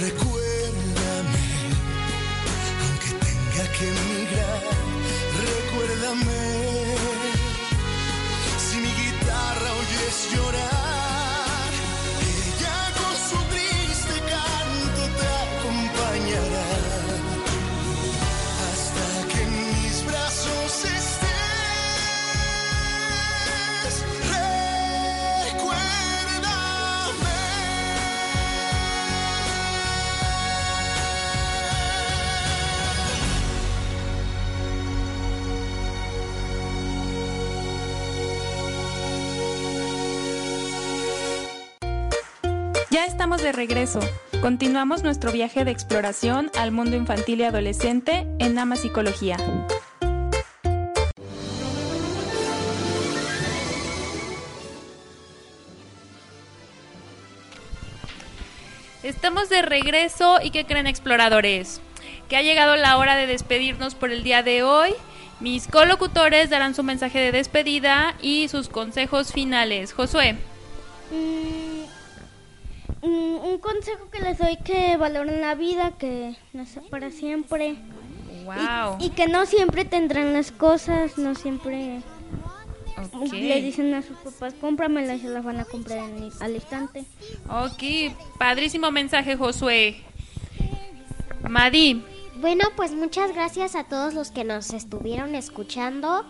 Recuérdame, aunque tenga que emigrar, recuérdame. Si mi guitarra oyes llorar, Ya estamos de regreso. Continuamos nuestro viaje de exploración al mundo infantil y adolescente en Ama Psicología. Estamos de regreso y ¿qué creen exploradores? Que ha llegado la hora de despedirnos por el día de hoy. Mis colocutores darán su mensaje de despedida y sus consejos finales. Josué. Mm, un consejo que les doy que valoren la vida, que no sea para siempre. Wow. Y, y que no siempre tendrán las cosas, no siempre Ok. le dicen a sus papás, cómpramelas y se las van a comprar en- al instante. Ok, padrísimo mensaje, Josué. Madi. Bueno, pues muchas gracias a todos los que nos estuvieron escuchando.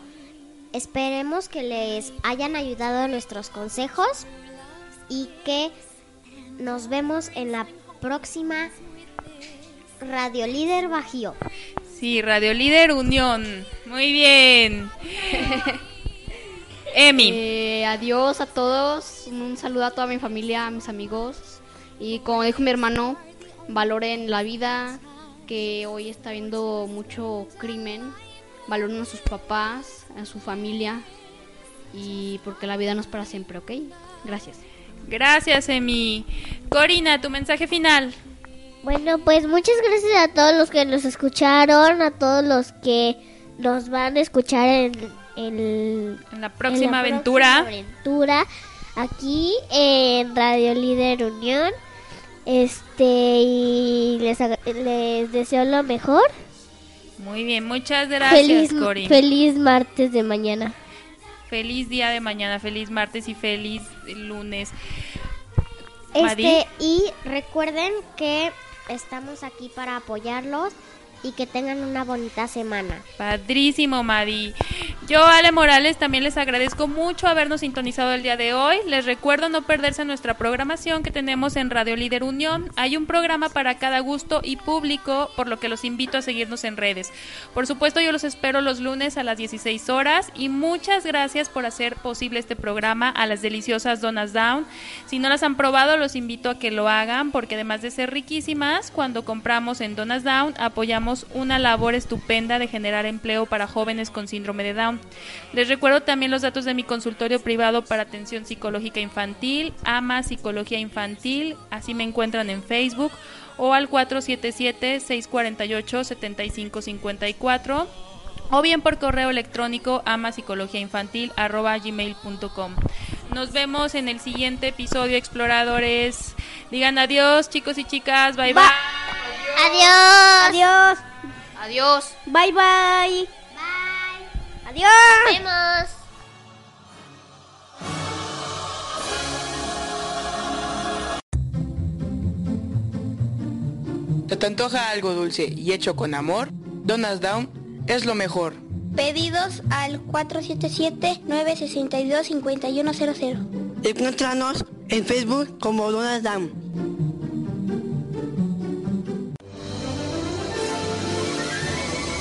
Esperemos que les hayan ayudado nuestros consejos y que nos vemos en la próxima Radio Líder Bajío. Sí, Radio Líder Unión. Muy bien. (laughs) Emi. Eh, adiós a todos. Un saludo a toda mi familia, a mis amigos. Y como dijo mi hermano, valoren la vida, que hoy está habiendo mucho crimen. Valoren a sus papás, a su familia. Y porque la vida no es para siempre, ¿ok? Gracias. Gracias, Emi. Corina, tu mensaje final. Bueno, pues muchas gracias a todos los que nos escucharon, a todos los que nos van a escuchar en, el- En la próxima en la aventura. próxima aventura aquí en Radio Líder Unión. Este, y les, les deseo lo mejor. Muy bien, muchas gracias, feliz, feliz martes de mañana. Feliz día de mañana, feliz martes y feliz lunes. Madi. Este, y recuerden que estamos aquí para apoyarlos y que tengan una bonita semana. Padrísimo, Madi. Yo, Ale Morales, también les agradezco mucho habernos sintonizado el día de hoy. Les recuerdo no perderse nuestra programación que tenemos en Radio Líder Unión. Hay un programa para cada gusto y público, por lo que los invito a seguirnos en redes. Por supuesto, yo los espero los lunes a las 16 horas y muchas gracias por hacer posible este programa a las deliciosas Donas Down. Si no las han probado, los invito a que lo hagan porque además de ser riquísimas, cuando compramos en Donas Down apoyamos una labor estupenda de generar empleo para jóvenes con síndrome de Down. Les recuerdo también los datos de mi consultorio privado para atención psicológica infantil, AMA Psicología Infantil, así me encuentran en Facebook o al 477-648-7554 o bien por correo electrónico amapsicologiainfantil@gmail.com. Nos vemos en el siguiente episodio, exploradores. Digan adiós, chicos y chicas. Bye bye. Adiós. Adiós. Adiós. Bye bye. Adiós. Nos vemos. ¿Se te antoja algo dulce y hecho con amor? Donas Down es lo mejor. Pedidos al 477-962-5100. Encuéntranos en Facebook como Donald Down.